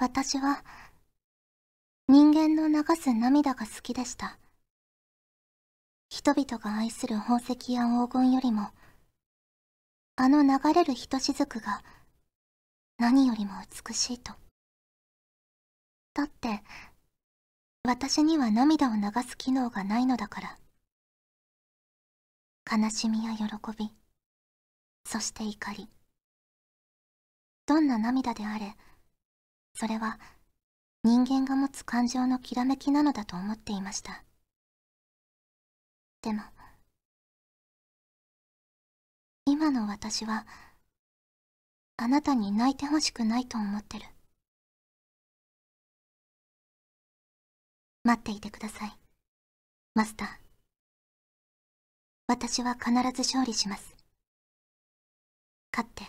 私は人間の流す涙が好きでした。人々が愛する宝石や黄金よりもあの流れるひとしずくが何よりも美しいと。だって私には涙を流す機能がないのだから。悲しみや喜びそして怒り。どんな涙であれそれは人間が持つ感情のきらめきなのだと思っていました。でも今の私はあなたに泣いてほしくないと思ってる。待っていてください。マスター。私は必ず勝利します。勝って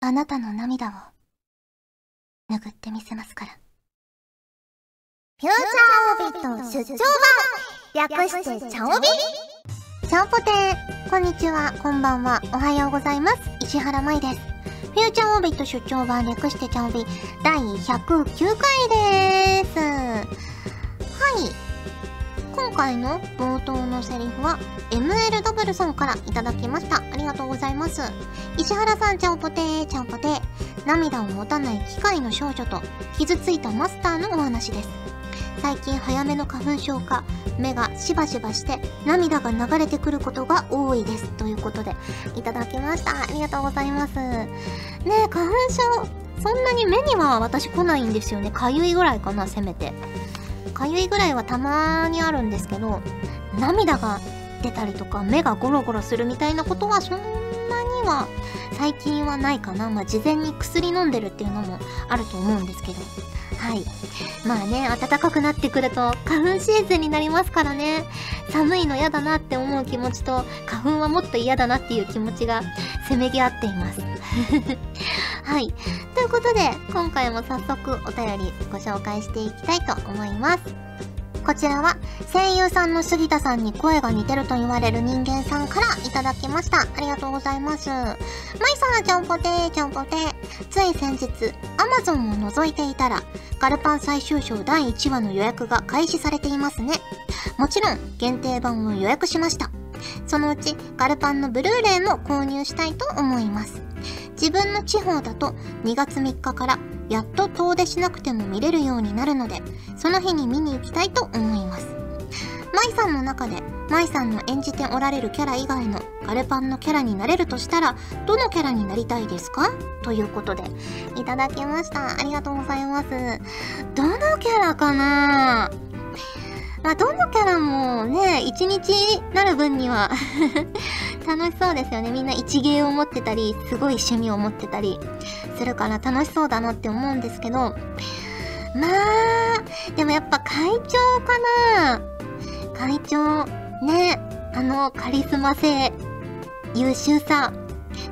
あなたの涙を拭ってみせますからフューチャーオビット出張版略してチャオビチャオポテーこんにちは、こんばんは、おはようございます。石原舞です。フューチャーオビット出張版略してチャオビ第109回です。はい。今回の冒頭のセリフは MLW さんからいただきました。ありがとうございます。石原さん、チャオポテー、チャオポテー。涙を持たない機械の少女と傷ついたマスターのお話です。最近早めの花粉症か目がしばしばして涙が流れてくることが多いですということでいただきましたありがとうございますねえ花粉症そんなに目には私来ないんですよねかゆいぐらいかなせめてかゆいぐらいはたまにあるんですけど涙が出たりとか目がゴロゴロするみたいなことはそんなには最近はないかなまあ事前に薬飲んでるっていうのもあると思うんですけどはい。まあね、暖かくなってくると花粉シーズンになりますからね。寒いの嫌だなって思う気持ちと、花粉はもっと嫌だなっていう気持ちがせめぎ合っています。はい。ということで、今回も早速お便りご紹介していきたいと思います。こちらは声優さんの杉田さんに声が似てると言われる人間さんからいただきました。ありがとうございます。マイさん、ちゃんぽてー、ちゃんぽてー。つい先日、Amazon を覗いていたら、ガルパン最終章第1話の予約が開始されていますね。もちろん、限定版を予約しました。そのうち、ガルパンのブルーレイも購入したいと思います。自分の地方だと2月3日からやっと遠出しなくても見れるようになるので、その日に見に行きたいと思います。舞さんの中で、舞さんの演じておられるキャラ以外のガルパンのキャラになれるとしたら、どのキャラになりたいですか？ということで、いただきました。ありがとうございます。どのキャラかな？まあ、どのキャラもね、一日なる分には楽しそうですよね。みんな一芸を持ってたり、すごい趣味を持ってたりするから楽しそうだなって思うんですけど、まあ、でもやっぱ会長かな。会長、ね、あのカリスマ性、優秀さ、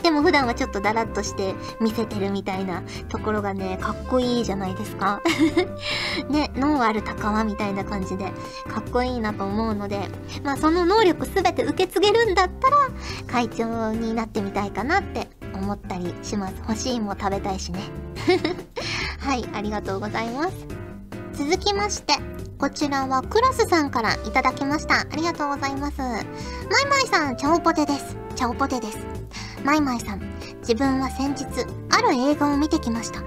でも普段はちょっとダラッとして見せてるみたいなところがね、かっこいいじゃないですか。ね、脳ある高輪みたいな感じでかっこいいなと思うので、まあその能力すべて受け継げるんだったら会長になってみたいかなって思ったりします。欲しいも食べたいしね。はい、ありがとうございます。続きまして、こちらはクラスさんからいただきました。ありがとうございます。マイマイさん、チャオポテです。チャオポテです。マイマイさん、自分は先日、ある映画を見てきました。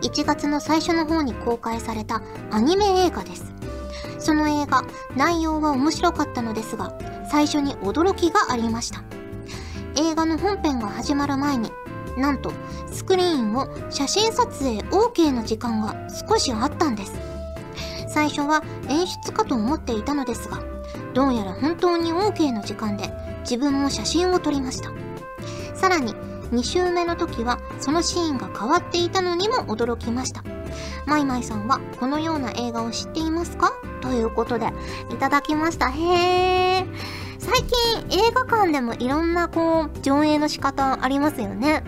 1月の最初の方に公開されたアニメ映画です。その映画、内容は面白かったのですが、最初に驚きがありました。映画の本編が始まる前に、なんと、スクリーンを写真撮影 OK の時間が少しあったんです。最初は演出かと思っていたのですが、どうやら本当に OK の時間で自分も写真を撮りました。さらに2週目の時はそのシーンが変わっていたのにも驚きました。マイマイさんはこのような映画を知っていますか？ということでいただきました。へー。最近映画館でもいろんなこう上映の仕方ありますよね。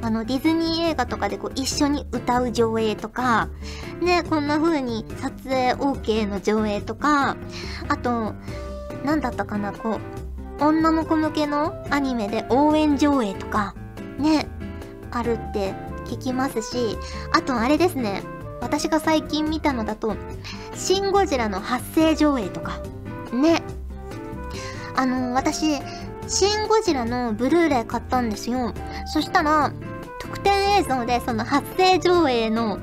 あのディズニー映画とかでこう一緒に歌う上映とか、ね、こんな風に撮影 OK の上映とか、あと、なんだったかな、こう、女の子向けのアニメで応援上映とか、ね、あるって聞きますし、あとあれですね、私が最近見たのだと、シン・ゴジラの発声上映とか。ね。あの、私、シン・ゴジラのブルーレイ買ったんですよ。そしたら、特典映像でその発声上映の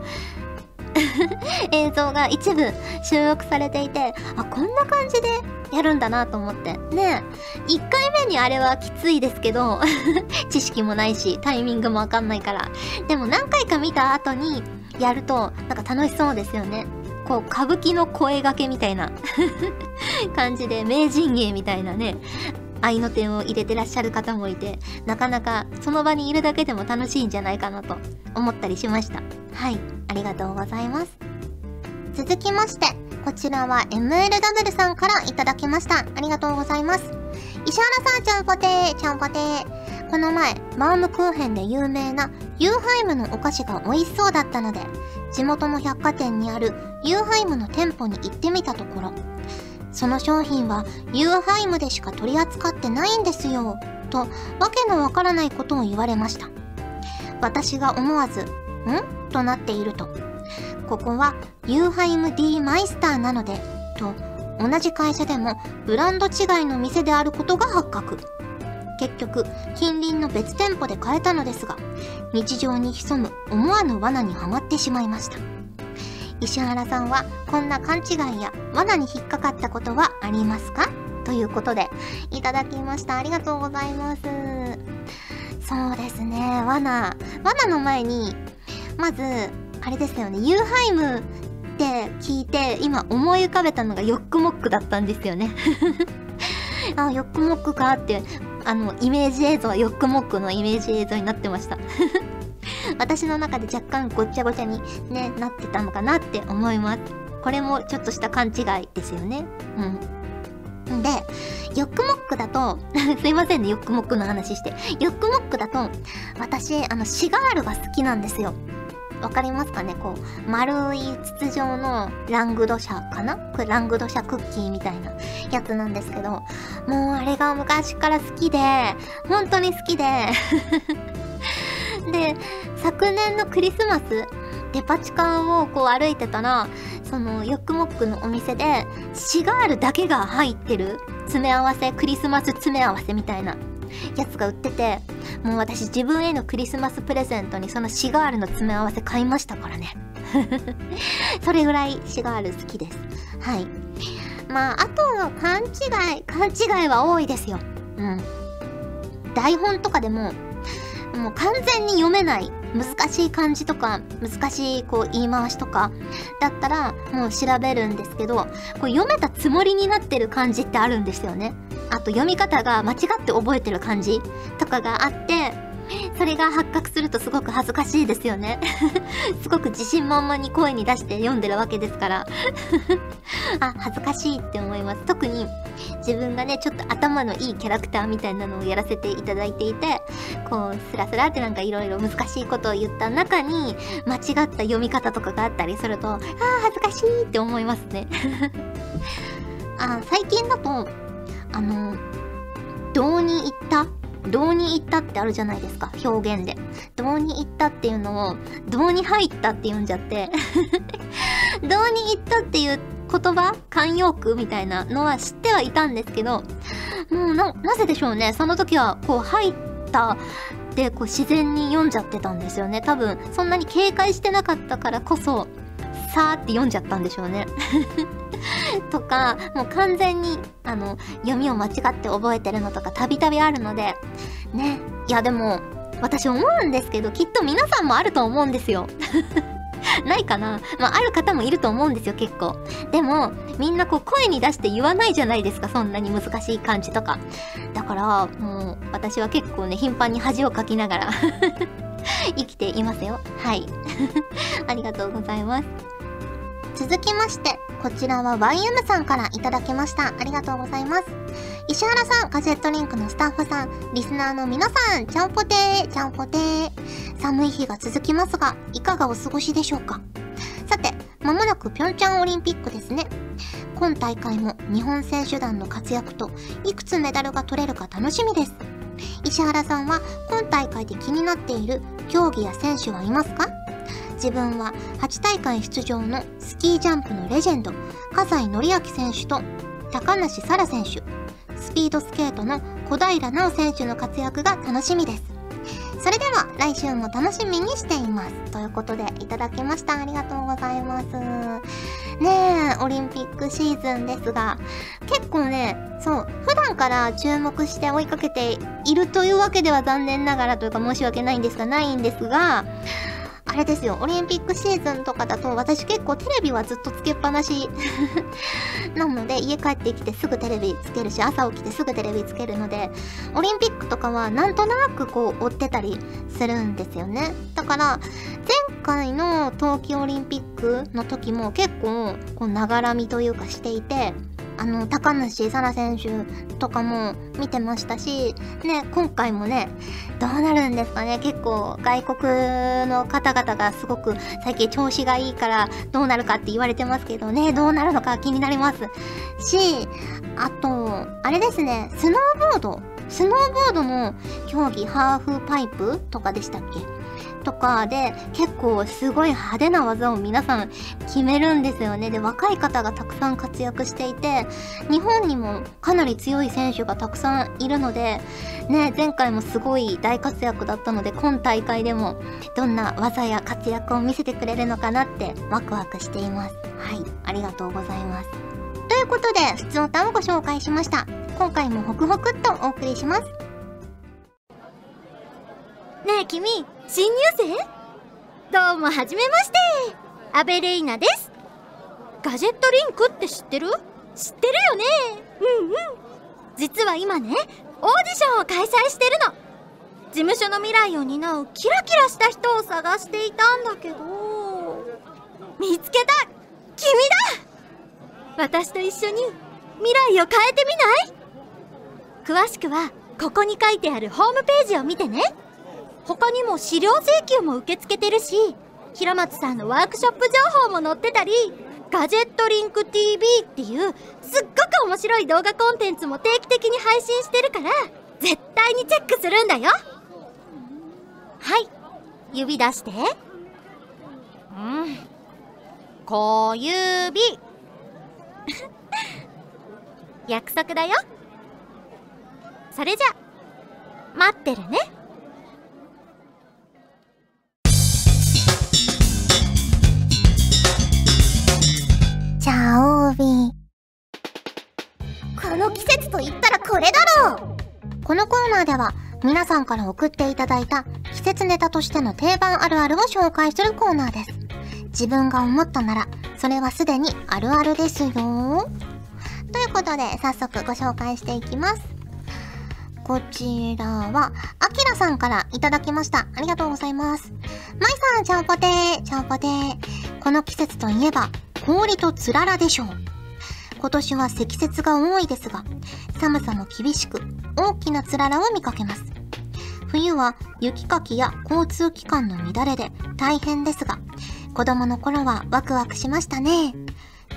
映像が一部収録されていて、あ、こんな感じでやるんだなと思って。ね一回目にあれはきついですけど 知識もないし、タイミングもわかんないから。でも何回か見た後にやると、なんか楽しそうですよね。こう、歌舞伎の声掛けみたいな 感じで、名人芸みたいなね、愛の手を入れてらっしゃる方もいて、なかなかその場にいるだけでも楽しいんじゃないかなと思ったりしました。はい、ありがとうございます。続きまして、こちらは MLW さんからいただきました。ありがとうございます。石原さん、ちゃんぽてー、ちゃんぽてー。この前、バームクーヘンで有名なユーハイムのお菓子が美味しそうだったので、地元の百貨店にあるユーハイムの店舗に行ってみたところ、その商品はユーハイムでしか取り扱ってないんですよ、と、わけのわからないことを言われました。私が思わず、ん？となっていると、ここはユーハイム D マイスターなので、と、同じ会社でもブランド違いの店であることが発覚。結局、近隣の別店舗で買えたのですが、日常に潜む思わぬ罠にはまってしまいました。石原さんはこんな勘違いや罠に引っかかったことはありますか？ということで、いただきました。ありがとうございます。そうですね、罠。罠の前に、まず、あれですよね、ユーハイムって聞いて、今思い浮かべたのがヨックモックだったんですよね。あ、ヨックモックかって、あの、イメージ映像はヨックモックのイメージ映像になってました。私の中で若干ごっちゃごちゃにね、なってたのかなって思います。これもちょっとした勘違いですよね。うん。で、ヨックモックだと すいませんね、ヨックモックの話して。ヨックモックだと、私、あの、シガールが好きなんですよ。わかりますかね？こう、丸い筒状のラングドシャかな？これラングドシャクッキーみたいなやつなんですけど、もうあれが昔から好きで、本当に好きで で、昨年のクリスマス、デパ地下をこう歩いてたら、そのヨックモックのお店で、シガールだけが入ってる詰め合わせ、クリスマス詰め合わせみたいなやつが売ってて、もう私自分へのクリスマスプレゼントにそのシガールの詰め合わせ買いましたからね。それぐらいシガール好きです。はい。まあ、あとの勘違い、勘違いは多いですよ。うん。台本とかでも、もう完全に読めない難しい漢字とか難しいこう言い回しとかだったらもう調べるんですけどこう読めたつもりになってる漢字ってあるんですよね。あと読み方が間違って覚えてる漢字とかがあってそれが発覚するとすごく恥ずかしいですよね すごく自信満々に声に出して読んでるわけですから あ、恥ずかしいって思います。特に自分がね、ちょっと頭のいいキャラクターみたいなのをやらせていただいていて、こう、スラスラってなんかいろいろ難しいことを言った中に、間違った読み方とかがあったりすると、ああ、恥ずかしいって思いますね。あ、最近だと、あの、どうに行ったどうに行ったってあるじゃないですか、表現で。どうに行ったっていうのを、どうに入ったって読んじゃって どうに行ったっていう言葉慣用句みたいなのは知ってはいたんですけど、もうな、なぜでしょうね。その時は、こう、入ったで、こう、自然に読んじゃってたんですよね。多分、そんなに警戒してなかったからこそ、さーって読んじゃったんでしょうね。とか、もう完全に、あの、読みを間違って覚えてるのとかたびたびあるので、ね。いやでも、私思うんですけど、きっと皆さんもあると思うんですよ。ないかなまあ、ある方もいると思うんですよ、結構。でも、みんなこう声に出して言わないじゃないですか、そんなに難しい漢字とか。だから、もう、私は結構ね、頻繁に恥をかきながら 生きていますよ。はい。ありがとうございます。続きまして、こちらは YM さんからいただきました。ありがとうございます。石原さん、ガジェットリンクのスタッフさん、リスナーの皆さん、ちゃんぽてー、ちゃんぽてー。寒い日が続きますが、いかがお過ごしでしょうか？さて、まもなくピョンチャンオリンピックですね。今大会も日本選手団の活躍と、いくつメダルが取れるか楽しみです。石原さんは今大会で気になっている競技や選手はいますか？自分は8大会出場のスキージャンプのレジェンド葛西紀明選手と高梨沙羅選手。スピードスケートの小平奈緒選手の活躍が楽しみです。それでは来週も楽しみにしています。ということでいただきました。ありがとうございます。ねえオリンピックシーズンですが。結構ねそう普段から注目して追いかけているというわけでは残念ながらというか申し訳ないんですがないんですがあれですよ、オリンピックシーズンとかだと私結構テレビはずっとつけっぱなし なので家帰ってきてすぐテレビつけるし朝起きてすぐテレビつけるのでオリンピックとかはなんとなくこう追ってたりするんですよね。だから前回の冬季オリンピックの時も結構こうながらみというかしていてあの、高梨沙羅選手とかも見てましたし、ね、今回もね、どうなるんですかね結構外国の方々がすごく最近調子がいいからどうなるかって言われてますけどね、どうなるのか気になります。し、あと、あれですね、スノーボード。スノーボードの競技、ハーフパイプとかでしたっけ？とかで結構すごい派手な技を皆さん決めるんですよね。で、若い方がたくさん活躍していて、日本にもかなり強い選手がたくさんいるので、ね、前回もすごい大活躍だったので、今大会でもどんな技や活躍を見せてくれるのかなってワクワクしています。はい、ありがとうございます。ということで、普通歌をご紹介しました。今回もホクホクっとお送りします。ねえ君、新入生？どうもはじめまして。アベレイナです。ガジェットリンクって知ってる？知ってるよね。うんうん。実は今ねオーディションを開催してるの。事務所の未来を担うキラキラした人を探していたんだけど。見つけた。君だ。私と一緒に未来を変えてみない？詳しくはここに書いてあるホームページを見てね。他にも資料請求も受け付けてるし平松さんのワークショップ情報も載ってたりガジェットリンク TV っていうすっごく面白い動画コンテンツも定期的に配信してるから絶対にチェックするんだよ。はい。指出して。うん。小指。約束だよ。それじゃ待ってるね。チャオビこの季節と言ったらこれだろうこのコーナーでは皆さんから送っていただいた季節ネタとしての定番あるあるを紹介するコーナーです。自分が思ったなら、それはすでにあるあるですよ。ということで、早速ご紹介していきます。こちらは、あきらさんからいただきました。ありがとうございます。まいさん、ちゃんぽてー、ちゃんぽてー。この季節といえば、氷とつららでしょう。今年は積雪が多いですが、寒さも厳しく、大きなつららを見かけます。冬は雪かきや交通機関の乱れで大変ですが、子供の頃はワクワクしましたね。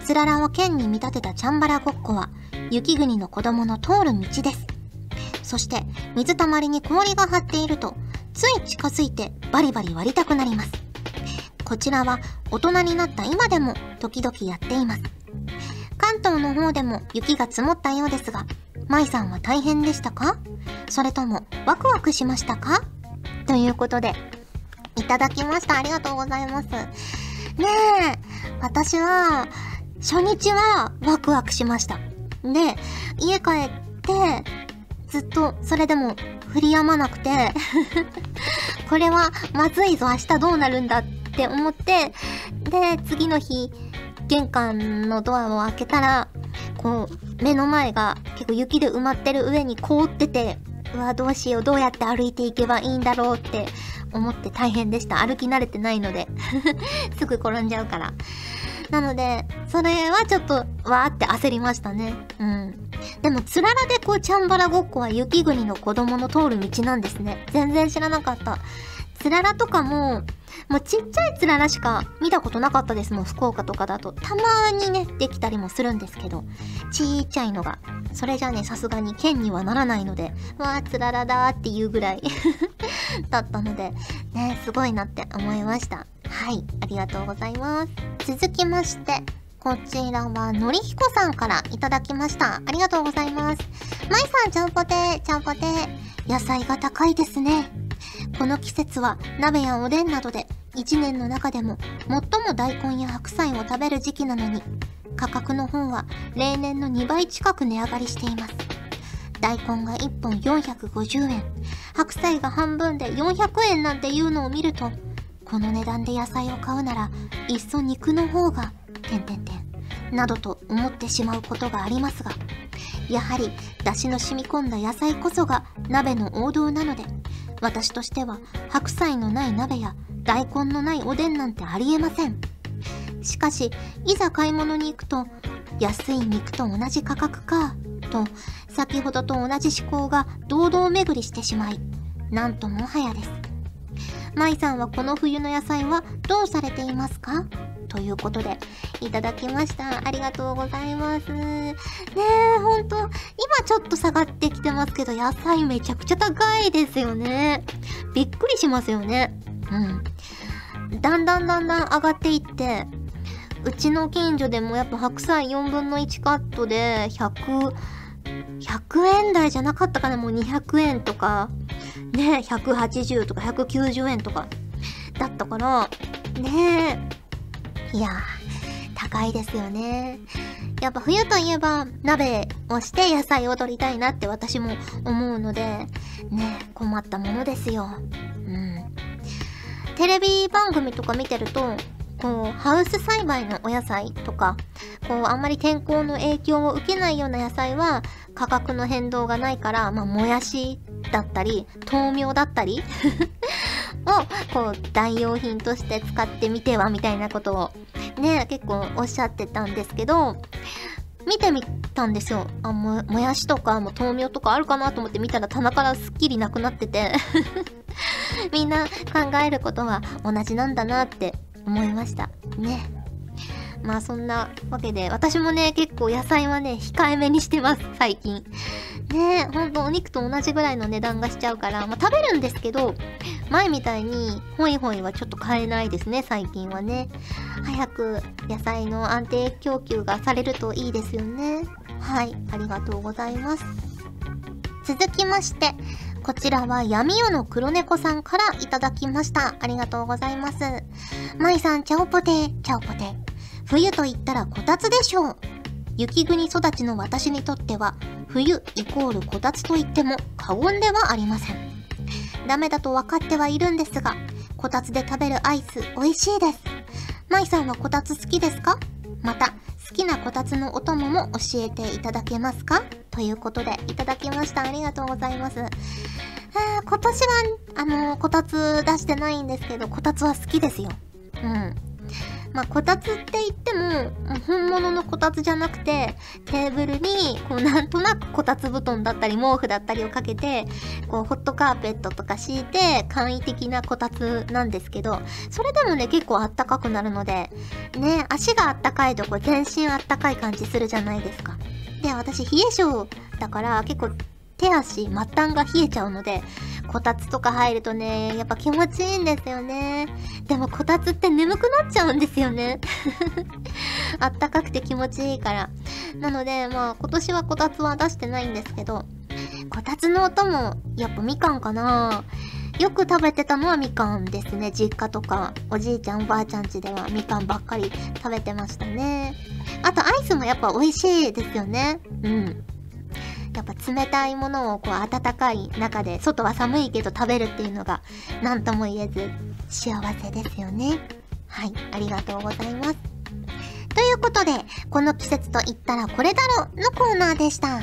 つららを剣に見立てたチャンバラごっこは、雪国の子供の通る道です。そして、水たまりに氷が張っていると、つい近づいてバリバリ割りたくなります。こちらは大人になった今でも時々やっています。関東の方でも雪が積もったようですが、舞さんは大変でしたか？それともワクワクしましたか？ということで、いただきました。ありがとうございます。ねえ、私は、初日はワクワクしました。で、家帰って、ずっとそれでも降り止まなくて これはまずいぞ、明日どうなるんだってって思って、で、次の日、玄関のドアを開けたら、こう、目の前が結構雪で埋まってる上に凍ってて、うわ、どうしよう、どうやって歩いていけばいいんだろうって思って大変でした。歩き慣れてないので すぐ転んじゃうから。なので、それはちょっと、わーって焦りましたね。うん。でも、つららでこう、チャンバラごっこは雪国の子供の通る道なんですね。全然知らなかった。つららとかも、もうちっちゃいつららしか見たことなかったですもん、福岡とかだと。たまにね、できたりもするんですけど、ちっちゃいのが。それじゃね、さすがに剣にはならないので、わー、つららだーっていうぐらい だったので、ね、すごいなって思いました。はい、ありがとうございます。続きまして、こちらは、のりひこさんからいただきました。ありがとうございます。まいさん、ちゃんぽてちゃんぽて野菜が高いですね。この季節は鍋やおでんなどで1年の中でも最も大根や白菜を食べる時期なのに価格の方は例年の2倍近く値上がりしています。大根が1本450円白菜が半分で400円なんていうのを見るとこの値段で野菜を買うならいっそ肉の方がてんてんてんなどと思ってしまうことがありますがやはり出汁の染み込んだ野菜こそが鍋の王道なので私としては白菜のない鍋や大根のないおでんなんてありえません。しかしいざ買い物に行くと安い肉と同じ価格かと先ほどと同じ思考が堂々巡りしてしまいなんともはやです。舞さんはこの冬の野菜はどうされていますか？ということで、いただきました。ありがとうございます。ねえ、ほんと、今ちょっと下がってきてますけど、野菜めちゃくちゃ高いですよね。びっくりしますよね。うん。だんだんだんだん上がっていって、うちの近所でもやっぱ白菜4分の1カットで100、100円台じゃなかったかな？もう200円とか、ね、180とか190円とかだったから、ねえ、いやー、高いですよね。やっぱ冬といえば鍋をして野菜を取りたいなって私も思うので、ね、困ったものですよ。うん。テレビ番組とか見てると、こう、ハウス栽培のお野菜とか、こう、あんまり天候の影響を受けないような野菜は、価格の変動がないから、まあ、もやしだったり、豆苗だったりを、こう、代用品として使ってみては、みたいなことを、ね、結構おっしゃってたんですけど、見てみたんですよ。あ、も、もやしとか、も豆苗とかあるかなと思って見たら棚からすっきりなくなってて みんな考えることは同じなんだなって思いました。ね。まあそんなわけで、私もね、結構野菜はね、控えめにしてます、最近。ねえ、ほんとお肉と同じぐらいの値段がしちゃうから、まあ食べるんですけど、前みたいにホイホイはちょっと買えないですね、最近はね。早く野菜の安定供給がされるといいですよね。はい、ありがとうございます。続きまして、こちらは闇夜の黒猫さんからいただきました。ありがとうございます。まいさん、ちゃおぽてー、ちゃおぽて。冬と言ったらこたつでしょう。雪国育ちの私にとっては、冬イコールこたつと言っても過言ではありません。ダメだと分かってはいるんですが、こたつで食べるアイス美味しいです。まいさんはこたつ好きですか？また、好きなこたつのお供も教えていただけますか？ということで、いただきました。ありがとうございます。あ今年は、あのこたつ出してないんですけど、こたつは好きですよ。うん。まあ、こたつって言っても、本物のこたつじゃなくて、テーブルに、こう、なんとなくこたつ布団だったり、毛布だったりをかけて、こう、ホットカーペットとか敷いて、簡易的なこたつなんですけど、それでもね、結構あったかくなるので、ね、足があったかいとこ全身あったかい感じするじゃないですか。で、私、冷え性だから、結構、手足、末端が冷えちゃうので、こたつとか入るとね、やっぱ気持ちいいんですよね。でもこたつって眠くなっちゃうんですよね。あったかくて気持ちいいから。なので、まあ今年はこたつは出してないんですけど、こたつの音もやっぱみかんかなよく食べてたのはみかんですね。実家とか、おじいちゃんおばあちゃん家ではみかんばっかり食べてましたね。あとアイスもやっぱ美味しいですよね。うん。やっぱ冷たいものをこう温かい中で外は寒いけど食べるっていうのが何とも言えず幸せですよね。はい、ありがとうございます。ということで、この季節と言ったらこれだろのコーナーでした。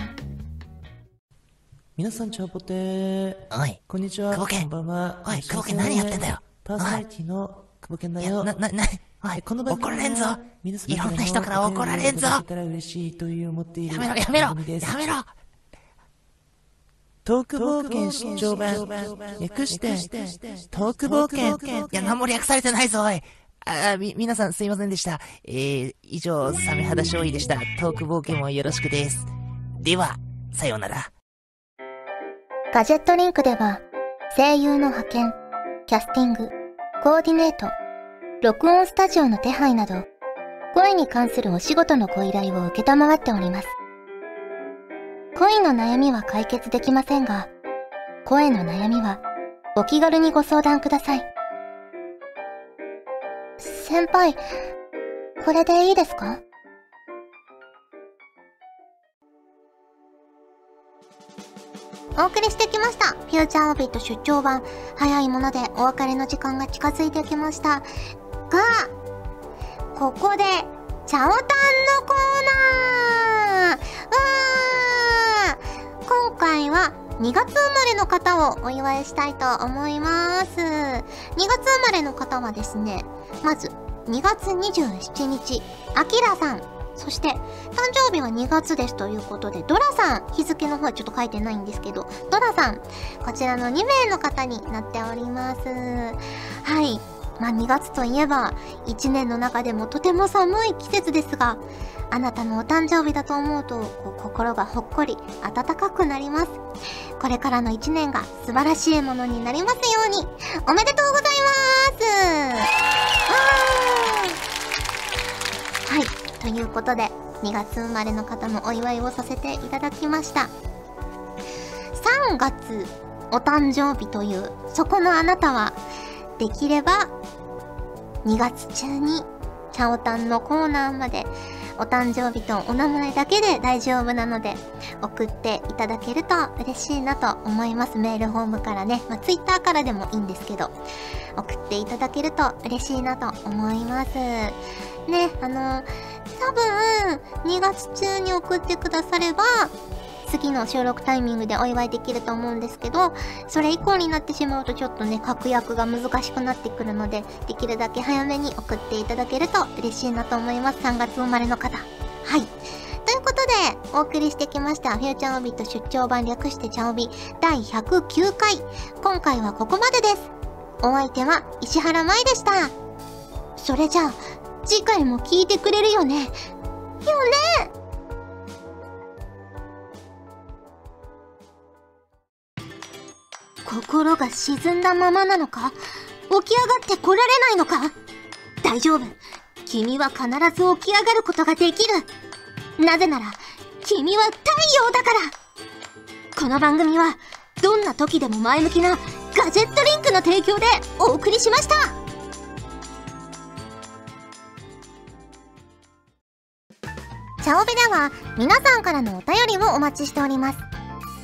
皆さん、ちゃんぽてー。おい。こんにちは。久保家。こんばんは。おい、久保家何やってんだよ。パーソナリティの久保家だよ。な、な、な、おい、この怒られんぞ。いろんな人から怒られんぞ。やめろ、やめろ、やめろ。トーク冒険出張版。略して、トーク冒険。いや、何も略されてないぞ、おい。あ、み、皆さんすいませんでした。えー、以上、サメ肌勝利でした。トーク冒険もよろしくです。では、さようなら。ガジェットリンクでは、声優の派遣、キャスティング、コーディネート、録音スタジオの手配など、声に関するお仕事のご依頼を受けたまわっております。恋の悩みは解決できませんが、声の悩みはお気軽にご相談ください。先輩、これでいいですか？お送りしてきました。フューチャーオビット出張版。早いものでお別れの時間が近づいてきました。が、ここで、チャオタンのコーナー回は2月生まれの方をお祝いしたいと思います。2月生まれの方はですね、まず2月27日、あきらさん。そして、誕生日は2月ですということで、ドラさん、日付の方はちょっと書いてないんですけど、ドラさん、こちらの2名の方になっております。はい。まあ2月といえば、1年の中でもとても寒い季節ですが、あなたのお誕生日だと思うと、こう心がほっこり温かくなります。これからの1年が素晴らしいものになりますように、おめでとうございますはい。ということで、2月生まれの方のお祝いをさせていただきました。3月、お誕生日という、そこのあなたは、できれば、2月中に、チャオタンのコーナーまで、お誕生日とお名前だけで大丈夫なので、送っていただけると嬉しいなと思います。メールフォームからね。まあ、ツイッターからでもいいんですけど、送っていただけると嬉しいなと思います。ね、あの、多分、2月中に送ってくだされば、次の収録タイミングでお祝いできると思うんですけど、それ以降になってしまうとちょっとね、確約が難しくなってくるので、できるだけ早めに送っていただけると嬉しいなと思います。3月生まれの方。はい。ということで、お送りしてきました、フューチャーオビット出張版略してチャオビ第109回。今回はここまでです。お相手は石原舞でした。それじゃあ、次回も聞いてくれるよね。よね心が沈んだままなのか？起き上がって来られないのか？大丈夫。君は必ず起き上がることができる。なぜなら、君は太陽だからこの番組は、どんな時でも前向きなガジェットリンクの提供でお送りしましたチャオベでは皆さんからのお便りをお待ちしております。